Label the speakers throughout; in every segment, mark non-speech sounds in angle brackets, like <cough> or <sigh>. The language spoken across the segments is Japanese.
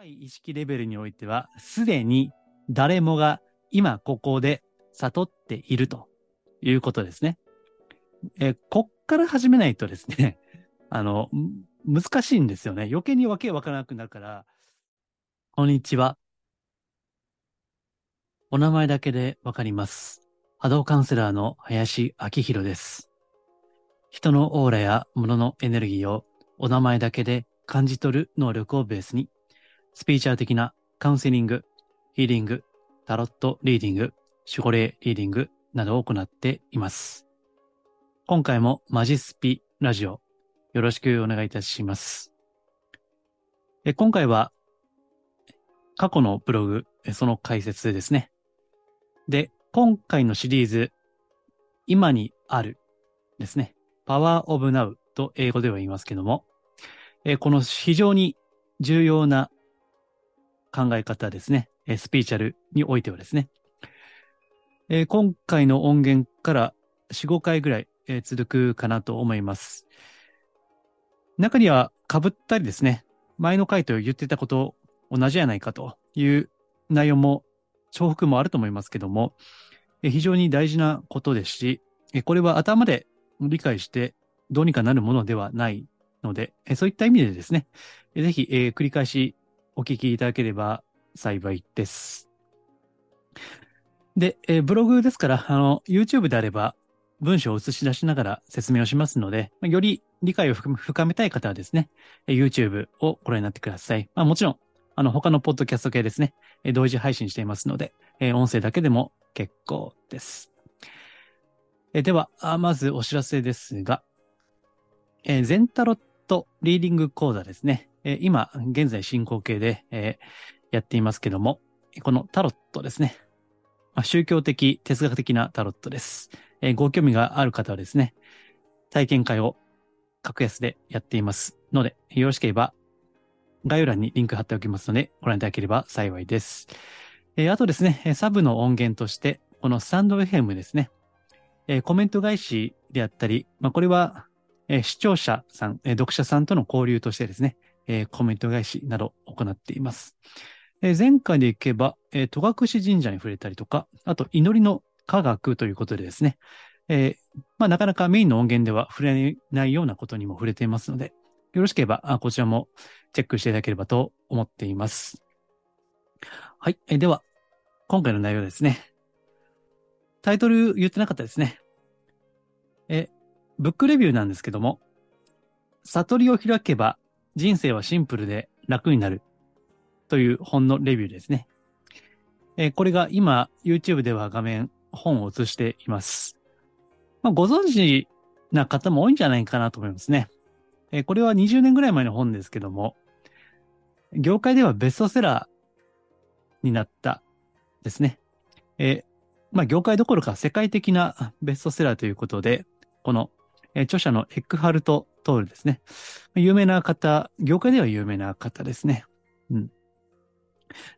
Speaker 1: 高い意識レベルにおいては、すでに誰もが今ここで悟っているということですね。えこっから始めないとですね、<laughs> あの、難しいんですよね。余計にわけわからなくなるから、こんにちは。お名前だけでわかります。波動カウンセラーの林明宏です。人のオーラや物のエネルギーをお名前だけで感じ取る能力をベースに、スピーチャー的なカウンセリング、ヒーリング、タロットリーディング、守護霊リーディングなどを行っています。今回もマジスピラジオよろしくお願いいたします。え今回は過去のブログ、その解説ですね。で、今回のシリーズ、今にあるですね。Power of Now と英語では言いますけども、えこの非常に重要な考え方ですね。スピーチャルにおいてはですね。え今回の音源から4、5回ぐらい、え続くかなと思います。中には被ったりですね、前の回と言ってたこと同じじゃないかという内容も重複もあると思いますけども、え非常に大事なことですし、えこれは頭で理解してどうにかなるものではないので、えそういった意味でですね、ぜひえ繰り返しお聞きいただければ幸いです。で、ブログですから、あの、YouTube であれば文章を映し出しながら説明をしますので、より理解を深めたい方はですね、YouTube をご覧になってください。まあ、もちろん、あの、他のポッドキャスト系ですね、同時配信していますので、音声だけでも結構です。では、まずお知らせですが、ゼンタロットリーディング講座ですね。え今、現在進行形でえやっていますけども、このタロットですね。ま宗教的、哲学的なタロットです。えー、ご興味がある方はですね、体験会を格安でやっていますので、よろしければ概要欄にリンク貼っておきますので、ご覧いただければ幸いです。えー、あとですね、サブの音源として、このスタンド FM ですね、えー、コメント返しであったり、まあ、これは、えー、視聴者さん、えー、読者さんとの交流としてですね、えー、コメント返しなど行っています。えー、前回でいけば、え、戸隠神社に触れたりとか、あと祈りの科学ということでですね、え、まあ、なかなかメインの音源では触れないようなことにも触れていますので、よろしければ、こちらもチェックしていただければと思っています。はい。えでは、今回の内容ですね。タイトル言ってなかったですね。え、ブックレビューなんですけども、悟りを開けば人生はシンプルで楽になるという本のレビューですね。えこれが今 YouTube では画面本を写しています。まあ、ご存知な方も多いんじゃないかなと思いますね。えー、これは20年ぐらい前の本ですけども、業界ではベストセラーになったですね。えー、まあ、業界どころか世界的なベストセラーということで、この、えー、著者のエックハルト・トールですね。有名な方、業界では有名な方ですね。うん。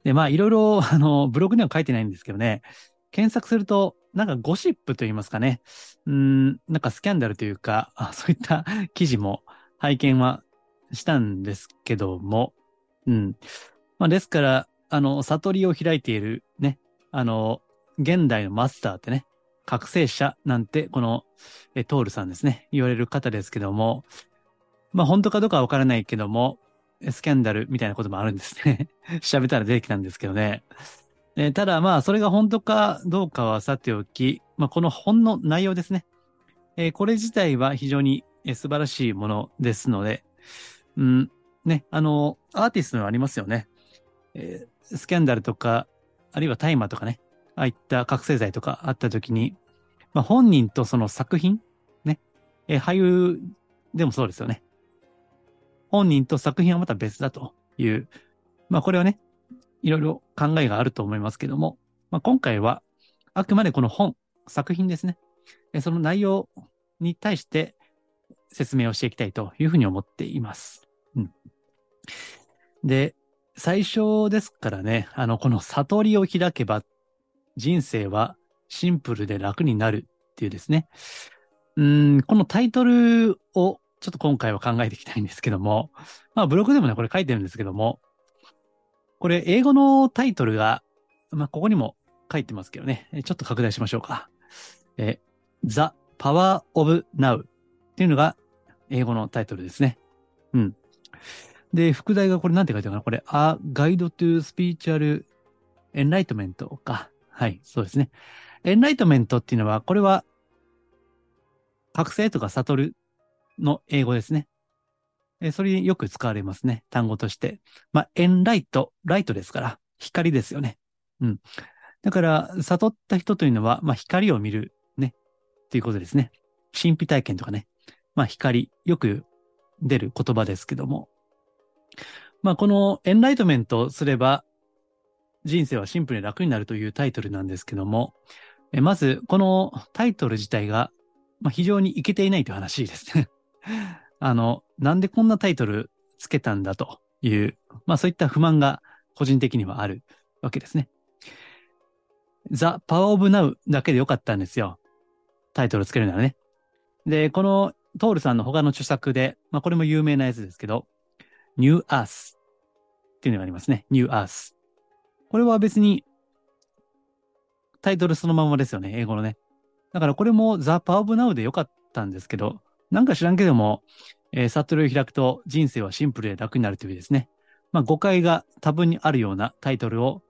Speaker 1: で、まあ、いろいろ、<laughs> あの、ブログには書いてないんですけどね、検索すると、なんかゴシップと言いますかね。うん、なんかスキャンダルというか、そういった <laughs> 記事も拝見はしたんですけども、うん。まあ、ですから、あの、悟りを開いているね、あの、現代のマスターってね、覚醒者なんて、この、え、トールさんですね、言われる方ですけども、まあ、本当かどうかはわからないけども、スキャンダルみたいなこともあるんですね。<laughs> 調べたら出てきたんですけどね。えー、ただまあ、それが本当かどうかはさておき、まあ、この本の内容ですね。えー、これ自体は非常に素晴らしいものですので、うん、ね、あの、アーティストのありますよね。えー、スキャンダルとか、あるいは大麻とかね、ああいった覚醒剤とかあった時に、まあ、本人とその作品、ね、えー、俳優でもそうですよね。本人と作品はまた別だという、まあこれはね、いろいろ考えがあると思いますけども、まあ、今回はあくまでこの本、作品ですねえ。その内容に対して説明をしていきたいというふうに思っています。うん、で、最初ですからね、あの、この悟りを開けば人生はシンプルで楽になるっていうですね。うん、このタイトルをちょっと今回は考えていきたいんですけども、まあブログでもね、これ書いてるんですけども、これ、英語のタイトルが、まあ、ここにも書いてますけどね。ちょっと拡大しましょうか。え、The Power of Now っていうのが英語のタイトルですね。うん。で、副題がこれなんて書いてあるかな？これ、A Guide to Spiritual Enlightenment か。はい、そうですね。エンライトメントっていうのは、これは、覚醒とか悟るの英語ですね。えそれによく使われますね。単語として。まあ、エンライト、ライトですから、光ですよね。うん。だから、悟った人というのは、まあ、光を見る、ね。っていうことですね。神秘体験とかね。まあ、光、よく出る言葉ですけども。まあ、このエンライトメントすれば、人生はシンプルに楽になるというタイトルなんですけども、えまず、このタイトル自体が、まあ、非常にいけていないという話ですね。<laughs> あの、なんでこんなタイトルつけたんだという、まあそういった不満が個人的にはあるわけですね。The Power of Now だけでよかったんですよ。タイトルつけるならね。で、このトールさんの他の著作で、まあこれも有名なやつですけど、New Earth っていうのがありますね。New Earth。これは別にタイトルそのままですよね、英語のね。だからこれも The Power of Now でよかったんですけど、なんか知らんけども、えー、悟りを開くと人生はシンプルで楽になるというですね。まあ誤解が多分にあるようなタイトルを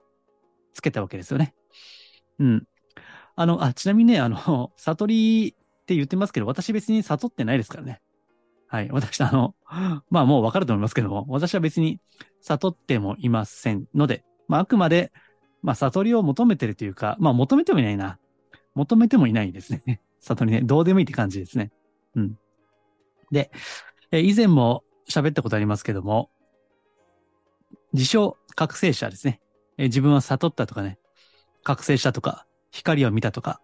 Speaker 1: つけたわけですよね。うん。あの、あ、ちなみにね、あの、悟りって言ってますけど、私別に悟ってないですからね。はい。私、あの、まあもうわかると思いますけども、私は別に悟ってもいませんので、まああくまでまあ、悟りを求めてるというか、まあ、求めてもいないな。求めてもいないですね。<laughs> 悟りね。どうでもいいって感じですね。うん。で、え以前も喋ったことありますけども、自称覚醒者ですね。え自分は悟ったとかね、覚醒したとか、光を見たとか、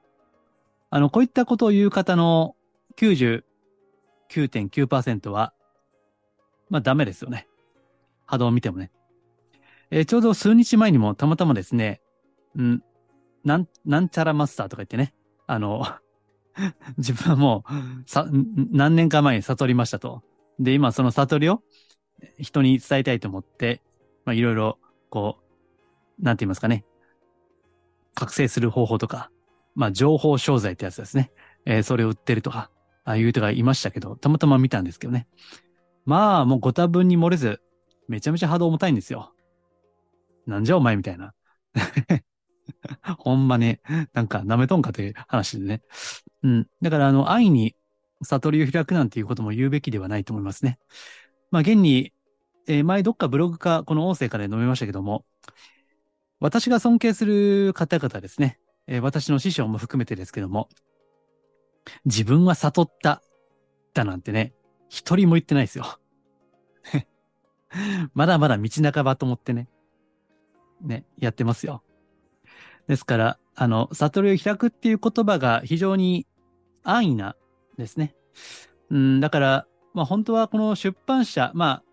Speaker 1: あの、こういったことを言う方の99.9%は、まあダメですよね。波動を見てもね。えー、ちょうど数日前にもたまたまですね、ん、なん、なんちゃらマスターとか言ってね、あの、<laughs> 自分はもう、さ、何年か前に悟りましたと。で、今その悟りを人に伝えたいと思って、まあいろいろ、こう、なんて言いますかね、覚醒する方法とか、まあ情報商材ってやつですね。えー、それを売ってるとか、ああいう人がいましたけど、たまたま見たんですけどね。まあ、もうご多分に漏れず、めちゃめちゃ波動重たいんですよ。なんじゃお前みたいな。<laughs> ほんまね、なんか舐めとんかという話でね。うん。だからあの、愛に悟りを開くなんていうことも言うべきではないと思いますね。まあ現に、えー、前どっかブログか、この音声から述べましたけども、私が尊敬する方々ですね。えー、私の師匠も含めてですけども、自分は悟っただなんてね、一人も言ってないですよ。<laughs> まだまだ道半ばと思ってね。ね、やってますよ。ですから、あの、悟りを開くっていう言葉が非常に安易なですね。うん、だから、まあ本当はこの出版社、まあ、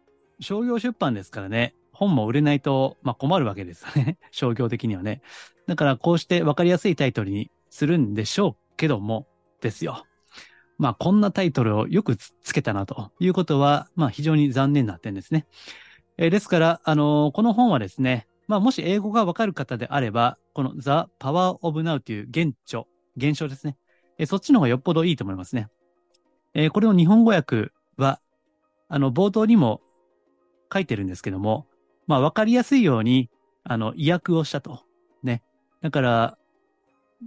Speaker 1: 商業出版ですからね、本も売れないと、まあ困るわけですよね。<laughs> 商業的にはね。だからこうして分かりやすいタイトルにするんでしょうけども、ですよ。まあこんなタイトルをよくつけたなということは、まあ非常に残念な点ですね。えー、ですから、あのー、この本はですね、まあ、もし英語がわかる方であれば、この The Power of Now という現状、現象ですね。えそっちの方がよっぽどいいと思いますね。えー、これの日本語訳は、あの、冒頭にも書いてるんですけども、まあ、わかりやすいように、あの、意訳をしたと。ね。だから、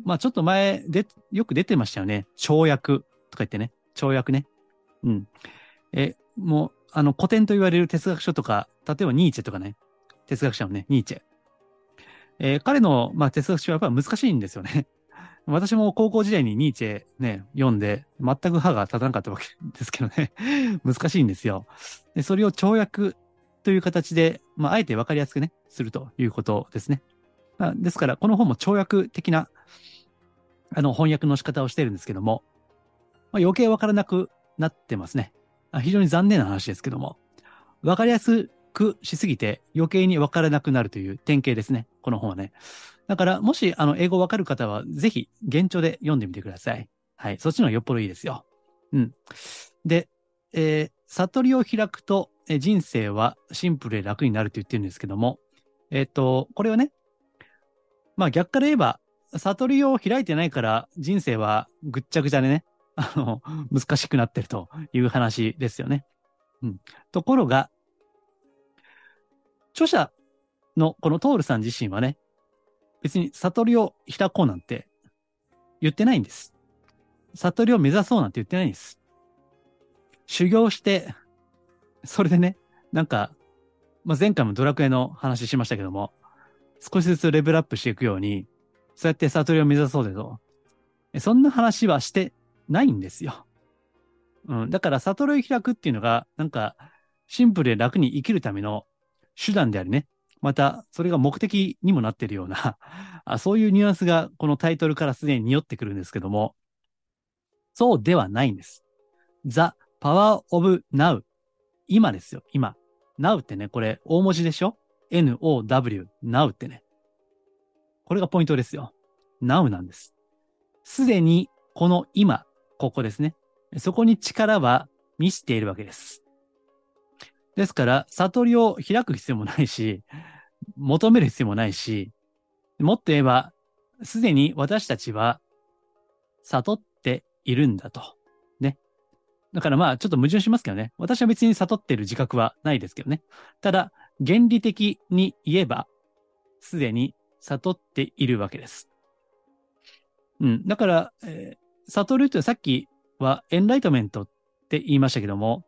Speaker 1: まあ、ちょっと前で、よく出てましたよね。跳躍とか言ってね。跳躍ね。うん。え、もう、あの、古典と言われる哲学書とか、例えばニーチェとかね。哲学者のね、ニーチェ。えー、彼の、まあ、哲学書はやっぱり難しいんですよね。<laughs> 私も高校時代にニーチェね、読んで、全く歯が立たなかったわけですけどね。<laughs> 難しいんですよ。でそれを跳躍という形で、まあ、あえて分かりやすくね、するということですね。まあ、ですから、この本も跳躍的な、あの、翻訳の仕方をしてるんですけども、まあ、余計分からなくなってますね。非常に残念な話ですけども、分かりやすくしすぎて余計に分からなくなるという典型ですね。この本はね。だから、もし、あの、英語わかる方は、ぜひ、現状で読んでみてください。はい。そっちの方がよっぽどいいですよ。うん。で、えー、悟りを開くと、え人生はシンプルで楽になると言ってるんですけども、えっ、と、これはね、まあ逆から言えば、悟りを開いてないから人生はぐっちゃぐちゃでね、あの、難しくなってるという話ですよね。うん。ところが、著者のこのトールさん自身はね、別に悟りを開こうなんて言ってないんです。悟りを目指そうなんて言ってないんです。修行して、それでね、なんか、まあ、前回もドラクエの話しましたけども、少しずつレベルアップしていくように、そうやって悟りを目指そうでと。そんな話はしてないんですよ。うん。だから悟りを開くっていうのが、なんか、シンプルで楽に生きるための手段でありね。また、それが目的にもなっているような、<laughs> そういうニュアンスがこのタイトルからすでに匂ってくるんですけども、そうではないんです。The Power of Now。今ですよ、今。Now ってね、これ大文字でしょ ?N-O-W、Now ってね。これがポイントですよ。Now なんです。すでにこの今、ここですね。そこに力は満ちているわけです。ですから、悟りを開く必要もないし、求める必要もないし、もっと言えば、すでに私たちは悟っているんだと。ね。だからまあ、ちょっと矛盾しますけどね。私は別に悟っている自覚はないですけどね。ただ、原理的に言えば、すでに悟っているわけです。うん。だから、えー、悟るってさっきはエンライトメントって言いましたけども、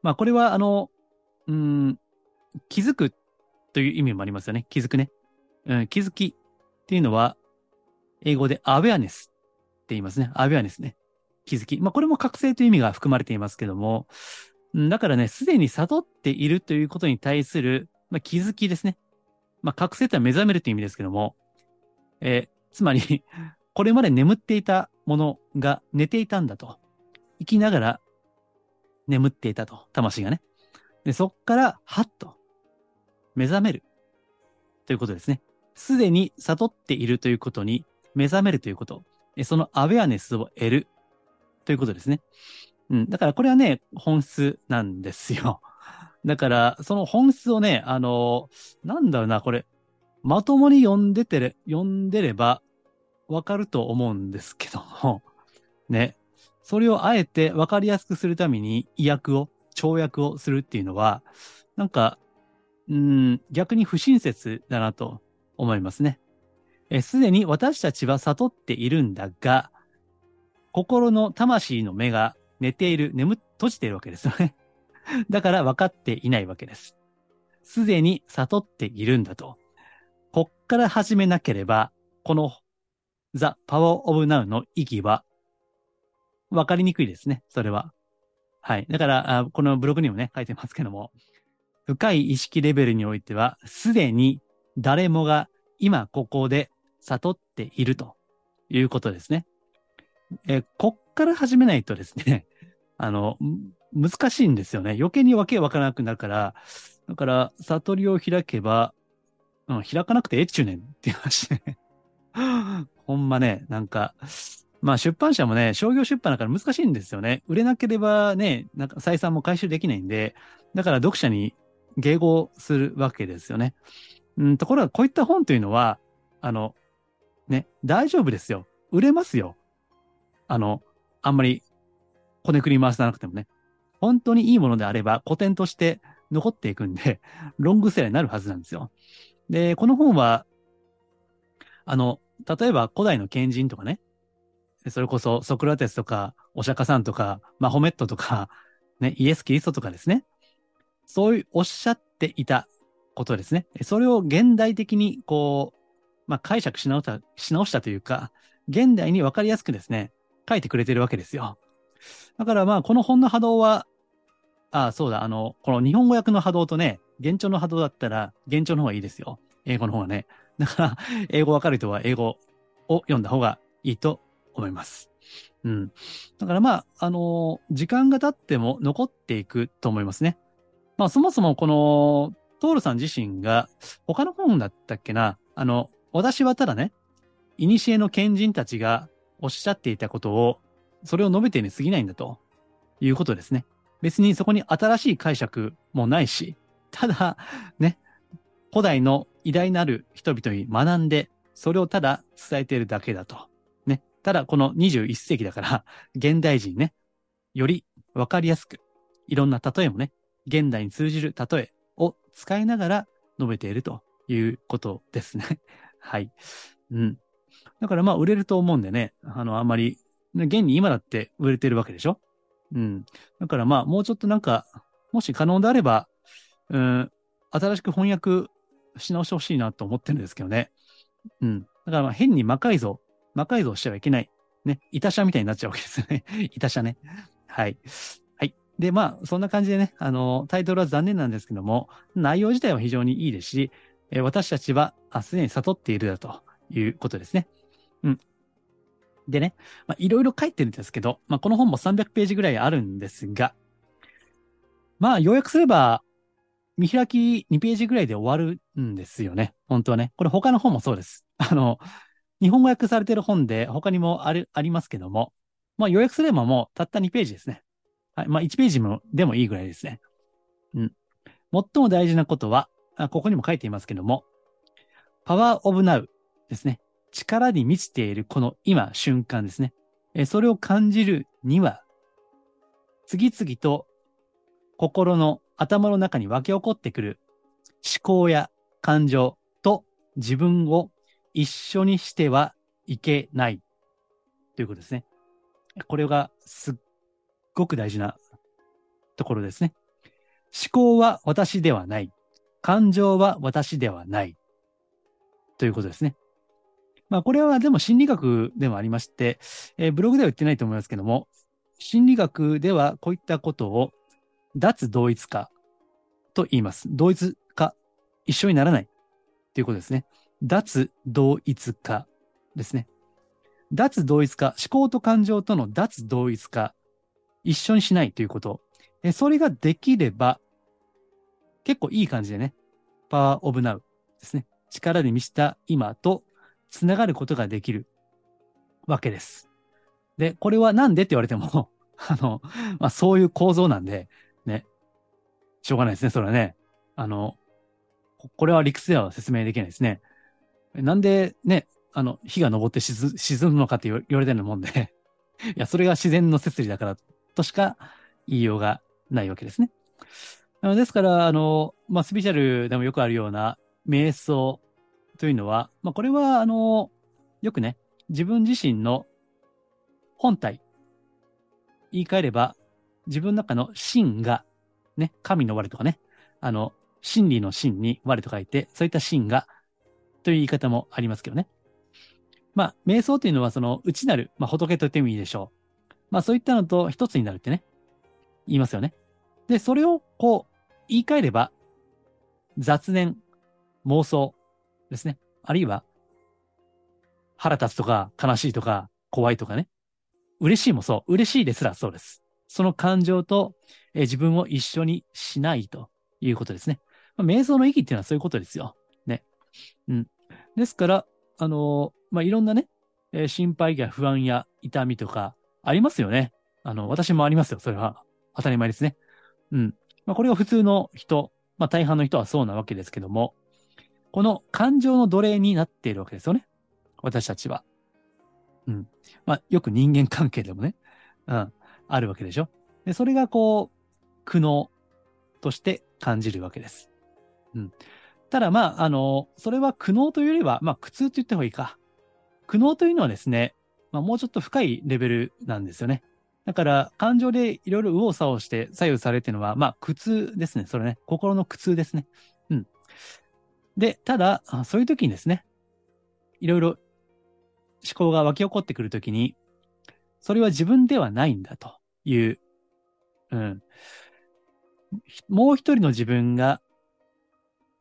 Speaker 1: まあこれはあの、うん、気づくという意味もありますよね。気づくね。うん、気づきっていうのは、英語でアウェアネスって言いますね。アウェアネスね。気づき。まあ、これも覚醒という意味が含まれていますけども、だからね、すでに悟っているということに対する、まあ、気づきですね。まあ、覚醒とは目覚めるという意味ですけども、えー、つまり <laughs> これまで眠っていたものが寝ていたんだと。生きながら眠っていたと。魂がね。で、そっから、はっと、目覚める。ということですね。すでに悟っているということに目覚めるということ。そのアウェアネスを得る。ということですね。うん。だからこれはね、本質なんですよ。<laughs> だから、その本質をね、あの、なんだろうな、これ、まともに読んでてれ、読んでればわかると思うんですけども、<laughs> ね。それをあえてわかりやすくするために意訳を跳躍をするっていうのは、なんか、うん、逆に不親切だなと思いますね。すでに私たちは悟っているんだが、心の魂の目が寝ている、眠、閉じているわけですよね。<laughs> だから分かっていないわけです。すでに悟っているんだと。こっから始めなければ、この The Power of Now の意義は分かりにくいですね。それは。はい。だからあ、このブログにもね、書いてますけども、深い意識レベルにおいては、すでに誰もが今ここで悟っているということですね。えこっから始めないとですね、<laughs> あの、難しいんですよね。余計にわけわからなくなるから、だから、悟りを開けば、うん、開かなくてえっちゅうねんって言いう話ね。<laughs> ほんまね、なんか、まあ出版社もね、商業出版だから難しいんですよね。売れなければね、なんか採算も回収できないんで、だから読者に迎合するわけですよね。うん、ところがこういった本というのは、あの、ね、大丈夫ですよ。売れますよ。あの、あんまり、こねくり回さなくてもね。本当にいいものであれば古典として残っていくんで、ロングセラーになるはずなんですよ。で、この本は、あの、例えば古代の賢人とかね、それこそソクラテスとか、お釈迦さんとか、マホメットとか、<laughs> ね、イエス・キリストとかですね。そういうおっしゃっていたことですね。それを現代的にこう、まあ、解釈し直した、し直したというか、現代にわかりやすくですね、書いてくれてるわけですよ。だからまあ、この本の波動は、ああ、そうだ、あの、この日本語訳の波動とね、現状の波動だったら、現状の方がいいですよ。英語の方がね。だから、英語わかる人は英語を読んだ方がいいと思います。うん。だからまあ、あのー、時間が経っても残っていくと思いますね。まあ、そもそもこの、トールさん自身が、他の本だったっけな、あの、私はただね、古の賢人たちがおっしゃっていたことを、それを述べてに過ぎないんだということですね。別にそこに新しい解釈もないし、ただ、ね、古代の偉大なる人々に学んで、それをただ伝えているだけだと。ただ、この21世紀だから、現代人ね、よりわかりやすく、いろんな例えもね、現代に通じる例えを使いながら述べているということですね。<laughs> はい。うん。だからまあ売れると思うんでね、あの、あんまり、現に今だって売れてるわけでしょ？うん。だからまあもうちょっとなんか、もし可能であれば、うん、新しく翻訳し直してほしいなと思ってるんですけどね。うん。だから変に魔改造、魔改造してはいけない。ね。いたしゃみたいになっちゃうわけですよね。<laughs> いたしゃね。はい。はい。で、まあ、そんな感じでね、あの、タイトルは残念なんですけども、内容自体は非常にいいですし、え、私たちはすでに悟っているだということですね。うん。でね、まあ、いろいろ書いてるんですけど、まあ、この本も300ページぐらいあるんですが、まあ、要約すれば、見開き2ページぐらいで終わるんですよね。本当はね。これ他の本もそうです。あの、日本語訳されてる本で他にもある、ありますけども、まあ、予約すればもうたった2ページですね。はい。まあ、1ページもでもいいぐらいですね。うん。最も大事なことは、あここにも書いていますけども、パワーオブナウですね。力に満ちているこの今、瞬間ですね。えそれを感じるには、次々と心の頭の中に湧き起こってくる思考や感情と自分を一緒にしてはいけないということですね。これがすっごく大事なところですね。思考は私ではない。感情は私ではない。ということですね。まあこれはでも心理学でもありまして、えー、ブログでは言ってないと思いますけども、心理学ではこういったことを脱同一化と言います。同一化、一緒にならないということですね。脱同一化ですね。脱同一化、思考と感情との脱同一化、一緒にしないということ。えそれができれば、結構いい感じでね、パワーオブナウですね。力で満ちた今とつながることができるわけです。で、これはなんでって言われても <laughs> あの、まあ、そういう構造なんで、ね、しょうがないですね、それはね。あの、これは理屈では説明できないですね。なんでね、あの、火が昇って沈むのかって言われてるもんで <laughs> いや、それが自然の摂理だからとしか言いようがないわけですね。ですから、あの、まあ、スピシャルでもよくあるような瞑想というのは、まあ、これは、あの、よくね、自分自身の本体、言い換えれば、自分の中の真が、ね、神の我とかね、あの、真理の真に我と書いて、そういった真がという言い方もありますけどね。まあ、瞑想というのはその内なる、まあ、仏と言ってもいいでしょう。まあ、そういったのと一つになるってね、言いますよね。で、それをこう、言い換えれば、雑念、妄想ですね。あるいは、腹立つとか悲しいとか怖いとかね。嬉しいもそう。嬉しいですらそうです。その感情と、え自分を一緒にしないということですね。まあ、瞑想の意義っていうのはそういうことですよ。ね。うん。ですから、あの、まあ、いろんなね、えー、心配や不安や痛みとかありますよね。あの、私もありますよ。それは当たり前ですね。うん。まあ、これが普通の人、まあ、大半の人はそうなわけですけども、この感情の奴隷になっているわけですよね。私たちは。うん。まあ、よく人間関係でもね、うん、あるわけでしょ。で、それがこう、苦悩として感じるわけです。うん。ただまあ、あの、それは苦悩というよりは、まあ苦痛と言った方がいいか。苦悩というのはですね、まあもうちょっと深いレベルなんですよね。だから感情でいろいろ右往左往して左右されてるのは、まあ苦痛ですね。それね。心の苦痛ですね。うん。で、ただ、そういう時にですね、いろいろ思考が湧き起こってくるときに、それは自分ではないんだという、うん。もう一人の自分が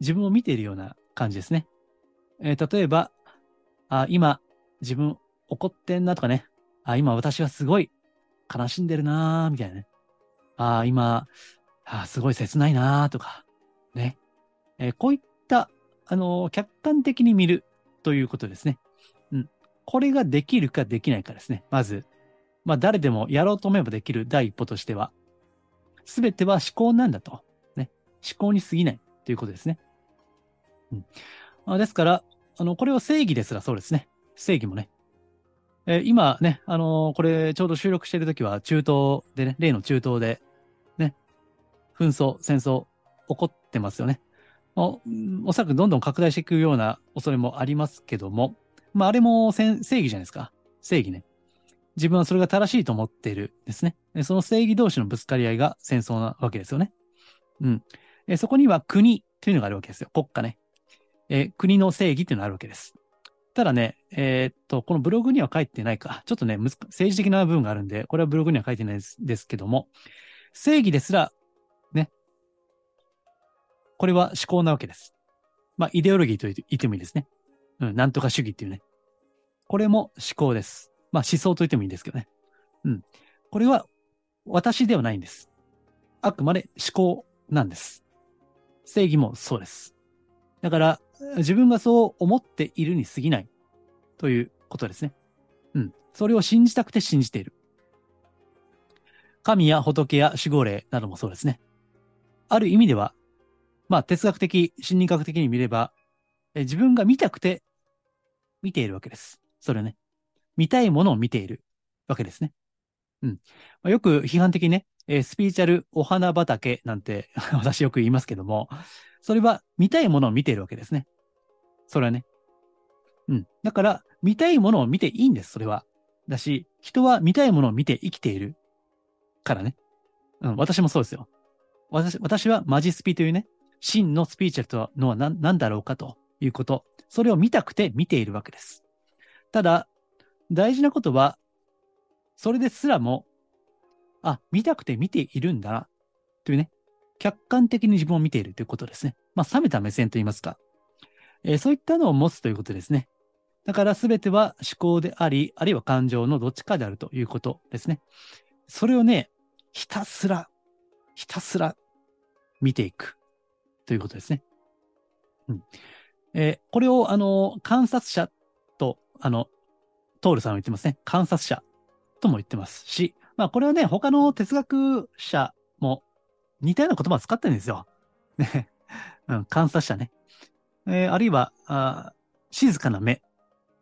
Speaker 1: 自分を見ているような感じですね。えー、例えば、あ、今、自分怒ってんなとかね。あ、今私はすごい悲しんでるなーみたいなね。あ、今、あ、すごい切ないなーとか、ね。えー、こういった、あのー、客観的に見るということですね。うん。これができるかできないかですね。まず、まあ誰でもやろうと思えばできる第一歩としては、すべては思考なんだと。ね。思考に過ぎないということですね。うん。あですから、あの、これは正義ですらそうですね。正義もね。えー、今ね、あのー、これちょうど収録しているときは中東でね、例の中東で、ね、紛争、戦争起こってますよね。おおそらくどんどん拡大していくような恐れもありますけども、まあ、あれも正義じゃないですか。正義ね。自分はそれが正しいと思っているですね。その正義同士のぶつかり合いが戦争なわけですよね。うん。えそこには国というのがあるわけですよ。国家ね。え国の正義というのがあるわけです。ただね、えー、っと、このブログには書いてないか。ちょっとね、政治的な部分があるんで、これはブログには書いてないですですけども、正義ですら、ね、これは思考なわけです。まあ、イデオロギーと言ってもいいですね。うん、なんとか主義っていうね。これも思考です。まあ、思想と言ってもいいんですけどね。うん。これは私ではないんです。あくまで思考なんです。正義もそうです。だから、自分がそう思っているに過ぎないということですね。うん。それを信じたくて信じている。神や仏や守護霊などもそうですね。ある意味では、まあ哲学的、心理学的に見れば、え自分が見たくて見ているわけです。それね。見たいものを見ているわけですね。うん。まあ、よく批判的にね、えー、スピーチャルお花畑なんて <laughs> 私よく言いますけども、それは見たいものを見ているわけですね。それはね。うん。だから、見たいものを見ていいんです、それは。だし、人は見たいものを見て生きているからね。うん、私もそうですよ。私、私はマジスピというね、真のスピーチャルとはのは何何だろうかということ。それを見たくて見ているわけです。ただ、大事なことは、それですらも、あ、見たくて見ているんだな、というね、客観的に自分を見ているということですね。まあ、冷めた目線といいますか。えー、そういったのを持つということですね。だから全ては思考であり、あるいは感情のどっちかであるということですね。それをね、ひたすら、ひたすら見ていくということですね。うんえー、これを、あの、観察者と、あの、トールさんは言ってますね。観察者とも言ってますし、まあこれはね、他の哲学者も似たような言葉を使ってるんですよ。ね。<laughs> うん、観察者ね。えー、あるいはあ、静かな目っ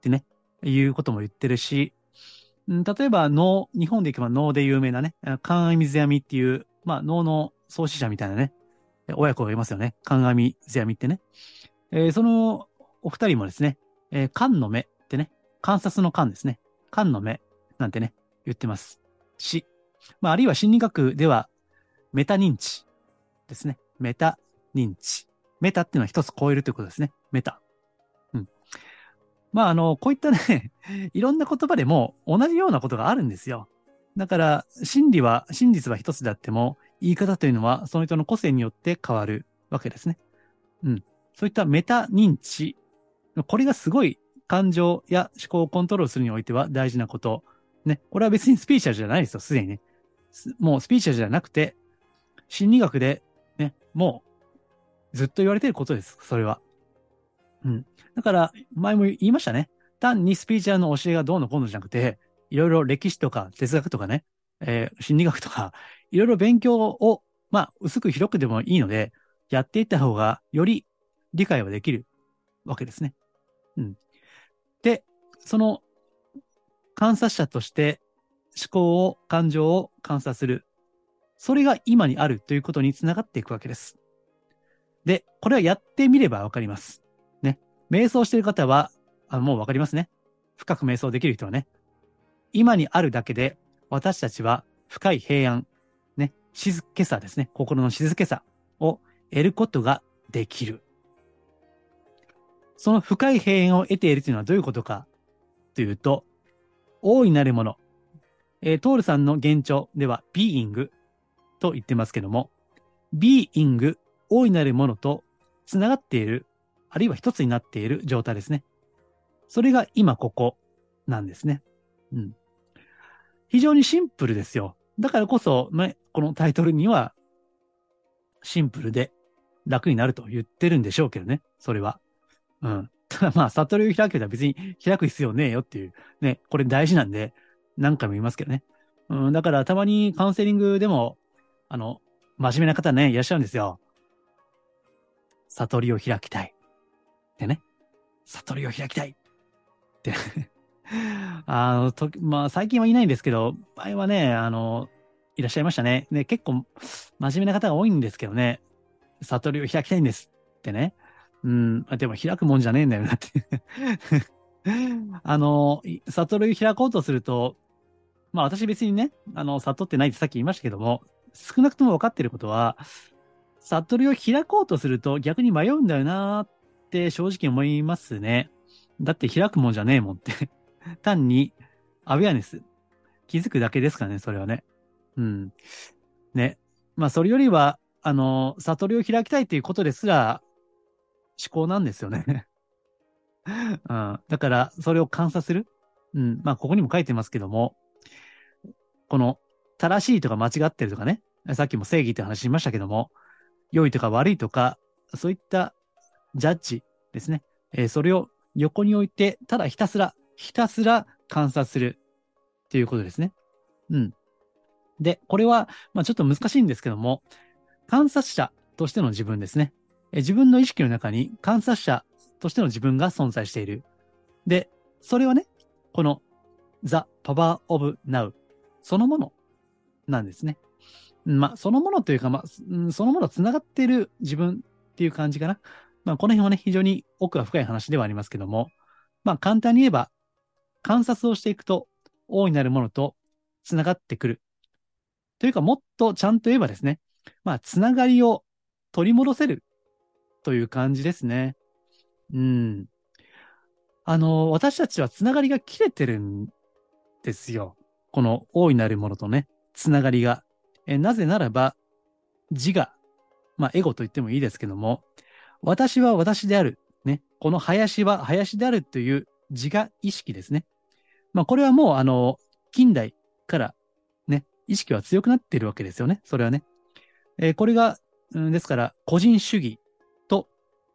Speaker 1: てね、いうことも言ってるし、例えば能、日本でいけば能で有名なね、観阿水闇っていう、まあ能の創始者みたいなね、親子がいますよね。観阿水闇ってね。えー、そのお二人もですね、えー、の目ってね、観察の観ですね。観の目なんてね、言ってます。し、まあ、あるいは心理学では、メタ認知ですね。メタ認知。メタっていうのは一つ超えるということですね。メタ。うん。まあ、あの、こういったね、<laughs> いろんな言葉でも同じようなことがあるんですよ。だから、真理は、真実は一つであっても、言い方というのはその人の個性によって変わるわけですね。うん。そういったメタ認知。これがすごい感情や思考をコントロールするにおいては大事なこと。ね。これは別にスピーチャルじゃないですよ、すでにね。もうスピーチャルじゃなくて、心理学で、ね、もうずっと言われてることです、それは。うん。だから、前も言いましたね。単にスピーチャルの教えがどうのこうのじゃなくて、いろいろ歴史とか哲学とかね、えー、心理学とか、いろいろ勉強を、まあ、薄く広くでもいいので、やっていった方が、より理解はできるわけですね。うん。で、その観察者として思考を、感情を観察する。それが今にあるということにつながっていくわけです。で、これはやってみればわかります。ね。瞑想してる方は、あもうわかりますね。深く瞑想できる人はね。今にあるだけで、私たちは深い平安、ね、静けさですね。心の静けさを得ることができる。その深い平安を得ているというのはどういうことかというと、大いなるもの。えー、トールさんの現状では、ビーイングと言ってますけども、ビーイング、大いなるものと繋がっている、あるいは一つになっている状態ですね。それが今ここなんですね。うん。非常にシンプルですよ。だからこそ、ね、このタイトルには、シンプルで楽になると言ってるんでしょうけどね、それは。うん。ただまあ、悟りを開くとは別に開く必要ねえよっていう、ね、これ大事なんで、何回も言いますけどね。うん、だからたまにカウンセリングでも、あの、真面目な方ね、いらっしゃるんですよ。悟りを開きたい。ってね。悟りを開きたいって <laughs> あの、と、まあ、最近はいないんですけど、前はね、あの、いらっしゃいましたね。で、結構、真面目な方が多いんですけどね、悟りを開きたいんですってね。うん、でも開くもんじゃねえんだよなって <laughs> あの、悟りを開こうとすると、まあ私別にね、あの、悟ってないってさっき言いましたけども、少なくとも分かってることは、悟りを開こうとすると逆に迷うんだよなって正直思いますね。だって開くもんじゃねえもんって <laughs> 単にアウェアネス。気づくだけですからね、それはね。うん。ね。まあそれよりは、あの、悟りを開きたいということですら思考なんですよね <laughs> うん。だから、それを観察する。うん。まあ、ここにも書いてますけども、この、正しいとか間違ってるとかね、さっきも正義って話しましたけども、良いとか悪いとか、そういったジャッジですね。えー、それを横に置いて、ただひたすら、ひたすら観察するっていうことですね。うん。で、これは、まあちょっと難しいんですけども、観察者としての自分ですね。え自分の意識の中に観察者としての自分が存在している。で、それはね、この The Power of Now そのものなんですね。まあ、そのものというか、まあ、そのもの繋がっている自分っていう感じかな。まあ、この辺はね、非常に奥が深い話ではありますけども、まあ、簡単に言えば、観察をしていくと、大いなるものと繋がってくる。というか、もっとちゃんと言えばですね、まあ、繋がりを取り戻せるという感じですね。うん。あの、私たちは繋がりが切れてるんですよ。この大いなるものとね、繋がりが。えなぜならば、自我、まあ、エゴと言ってもいいですけども、私は私である。ね。この林は林であるという自我意識ですね。まあ、これはもう、あの、近代からね、意識は強くなっているわけですよね。それはね。えー、これが、うん、ですから、個人主義と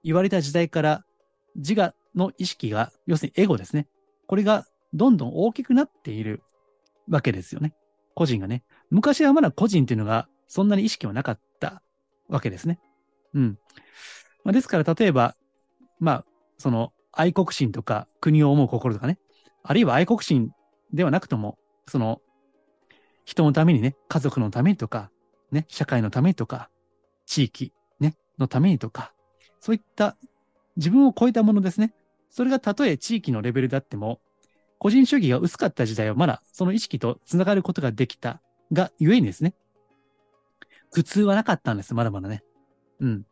Speaker 1: 言われた時代から自我の意識が、要するにエゴですね。これがどんどん大きくなっているわけですよね。個人がね。昔はまだ個人っていうのがそんなに意識はなかったわけですね。うん。まあ、ですから、例えば、まあ、その愛国心とか国を思う心とかね。あるいは愛国心ではなくとも、その人のためにね、家族のためにとか、ね、社会のためにとか、地域、ね、のためにとか、そういった自分を超えたものですね。それがたとえ地域のレベルであっても、個人主義が薄かった時代はまだその意識とつながることができたがゆえにですね。苦痛はなかったんです、まだまだね。うん。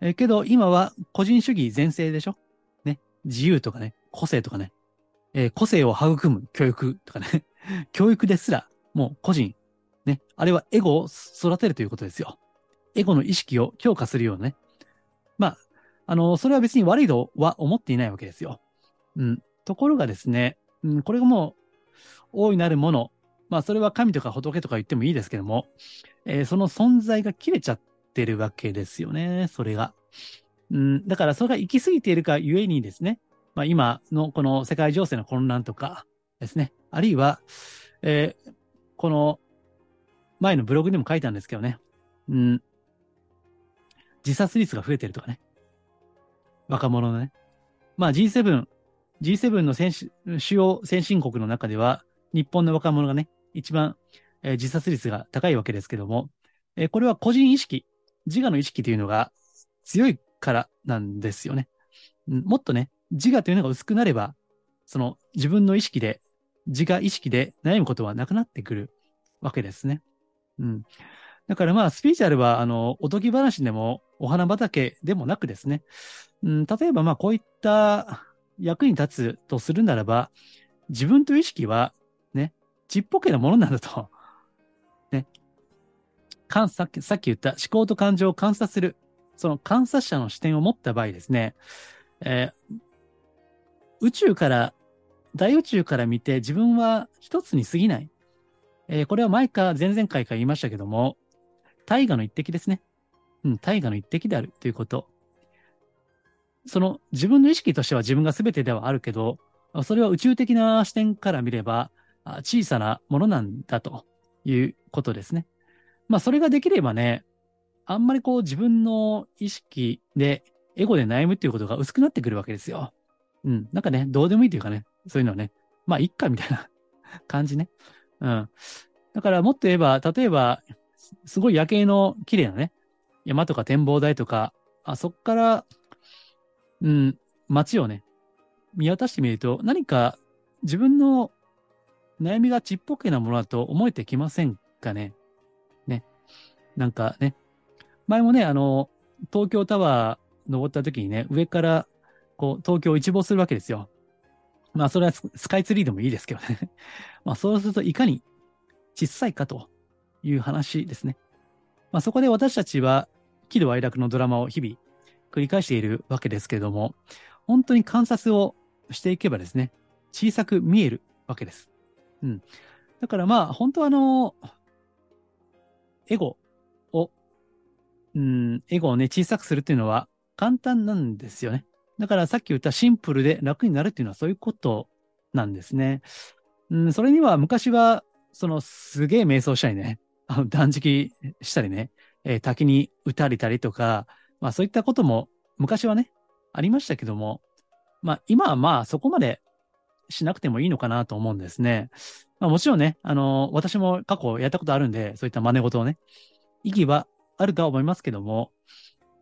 Speaker 1: えー、けど今は個人主義全盛でしょ？ね。自由とかね、個性とかね。えー、個性を育む教育とかね。<laughs> 教育ですら、もう個人。ね。あれはエゴを育てるということですよ。エゴの意識を強化するようなね。まあ、あの、それは別に悪いとは思っていないわけですよ。うん。ところがですね、うん、これがもう、大いなるもの。まあ、それは神とか仏とか言ってもいいですけども、えー、その存在が切れちゃってるわけですよね、それが。うん、だからそれが行き過ぎているかゆえにですね、まあ、今のこの世界情勢の混乱とかですね、あるいは、えー、この前のブログでも書いたんですけどね、うん、自殺率が増えてるとかね、若者のね。まあ G7、G7 の主要先進国の中では、日本の若者がね、一番、えー、自殺率が高いわけですけども、えー、これは個人意識、自我の意識というのが強いからなんですよね。もっとね、自我というのが薄くなれば、その自分の意識で、自我意識で悩むことはなくなってくるわけですね。うん。だからまあ、スピーチュアルは、あの、おとぎ話でも、お花畑でもなくですね、うん、例えばまあ、こういった役に立つとするならば、自分という意識は、ちっぽけなものなんだと。ね。さっきさっき言った思考と感情を観察する、その観察者の視点を持った場合ですね、えー、宇宙から、大宇宙から見て自分は一つに過ぎない。えー、これは前か前々回から言いましたけども、大河の一滴ですね。うん、大河の一滴であるということ。その自分の意識としては自分が全てではあるけど、それは宇宙的な視点から見れば小さなものなんだということですね。まあそれができればね、あんまりこう自分の意識でエゴで悩むっていうことが薄くなってくるわけですよ。うん。なんかね、どうでもいいというかね、そういうのはね、まあ、いっかみたいな <laughs> 感じね。うん。だからもっと言えば、例えば、すごい夜景の綺麗なね、山とか展望台とか、あそこから、うん、街をね、見渡してみると、何か自分の悩みがちっぽけなものだと思えてきませんかね？ね。なんかね、前もね、あの、東京タワー登った時にね、上からこう東京を一望するわけですよ。まあそれはスカイツリーでもいいですけどね。<laughs> まあそうするといかに小さいかという話ですね。まあそこで私たちは喜怒哀楽のドラマを日々繰り返しているわけですけれども、本当に観察をしていけばですね、小さく見えるわけです。うん。だからまあ本当はあの、エゴを、うん、エゴをね、小さくするっていうのは簡単なんですよね。だからさっき言ったシンプルで楽になるっていうのはそういうことなんですね。うん、それには昔は、そのすげえ瞑想したりね、あの断食したりね、えー、滝に打たれたりとか、まあそういったことも昔はね、ありましたけども、まあ今はまあそこまでしなくてもいいのかなと思うんですね。まあもちろんね、あの、私も過去やったことあるんで、そういった真似事をね、意義はあるとは思いますけども、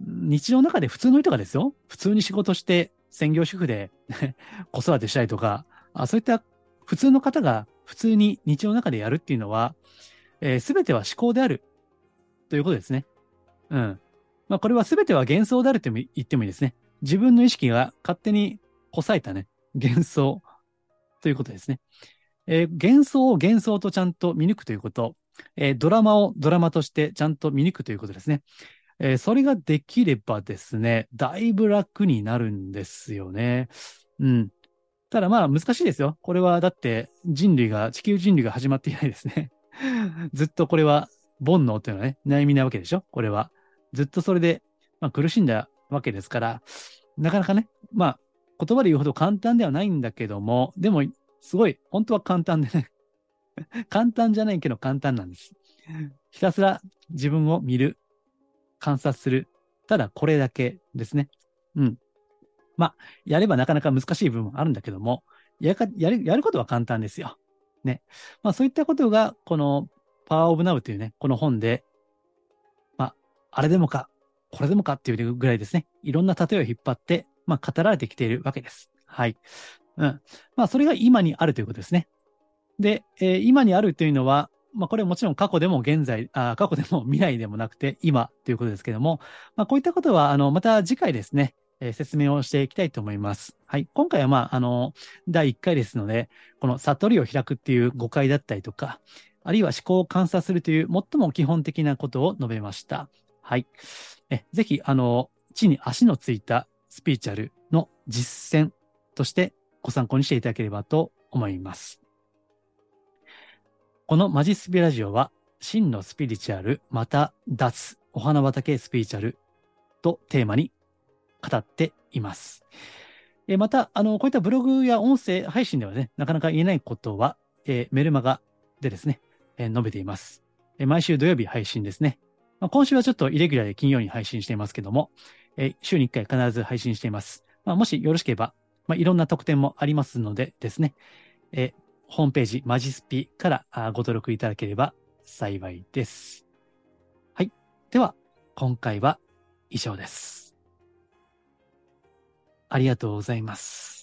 Speaker 1: 日常の中で普通の人がですよ、普通に仕事して専業主婦で <laughs> 子育てしたりとか、あそういった普通の方が普通に日常の中でやるっていうのは、す、えー、べ、ては思考であるということですね。うん。まあ、これはすべては幻想であると言ってもいいですね。自分の意識が勝手にこさえたね、幻想ということですね。えー、幻想を幻想とちゃんと見抜くということ、えー、ドラマをドラマとしてちゃんと見抜くということですね。えー、それができればですね、だいぶ楽になるんですよね。うん。ただまあ難しいですよ。これはだって人類が、地球人類が始まっていないですね。<laughs> ずっとこれは煩悩っていうのはね、悩みなわけでしょ？これは。ずっとそれで、まあ、苦しんだわけですから、なかなかね、まあ言葉で言うほど簡単ではないんだけども、でもすごい、本当は簡単でね <laughs> 簡単じゃないけど簡単なんです。ひたすら自分を見る、観察する。ただこれだけですね。うん。まあ、やればなかなか難しい部分もあるんだけども、やかやるやることは簡単ですよ。ね。まあそういったことが、このパワーオブナウというね、この本で、まあ、あれでもか、これでもかっていうぐらいですね、いろんな例えを引っ張って、まあ語られてきているわけです。はい。うん。まあそれが今にあるということですね。で、えー、今にあるというのは、まあ、これはもちろん過去でも現在、あ過去でも未来でもなくて今ということですけども、まあ、こういったことは、あの、また次回ですね、えー、説明をしていきたいと思います。はい。今回は、まあ、あの、第1回ですので、この悟りを開くっていう誤解だったりとか、あるいは思考を観察するという最も基本的なことを述べました。はい。えぜひ、あの、地に足のついたスピーチャルの実践としてご参考にしていただければと思います。このマジスピラジオは、真のスピリチュアル、また脱、お花畑スピリチュアルとテーマに語っています。えまた、あの、こういったブログや音声配信ではね、なかなか言えないことは、え、メルマガでですね、え、述べています。え、毎週土曜日配信ですね。まあ、今週はちょっとイレギュラーで金曜に配信していますけども、え、週に1回必ず配信しています。まあ、もしよろしければ、まあ、いろんな特典もありますのでですね、えホームページマジスピからご登録いただければ幸いです。はい。では、今回は以上です。ありがとうございます。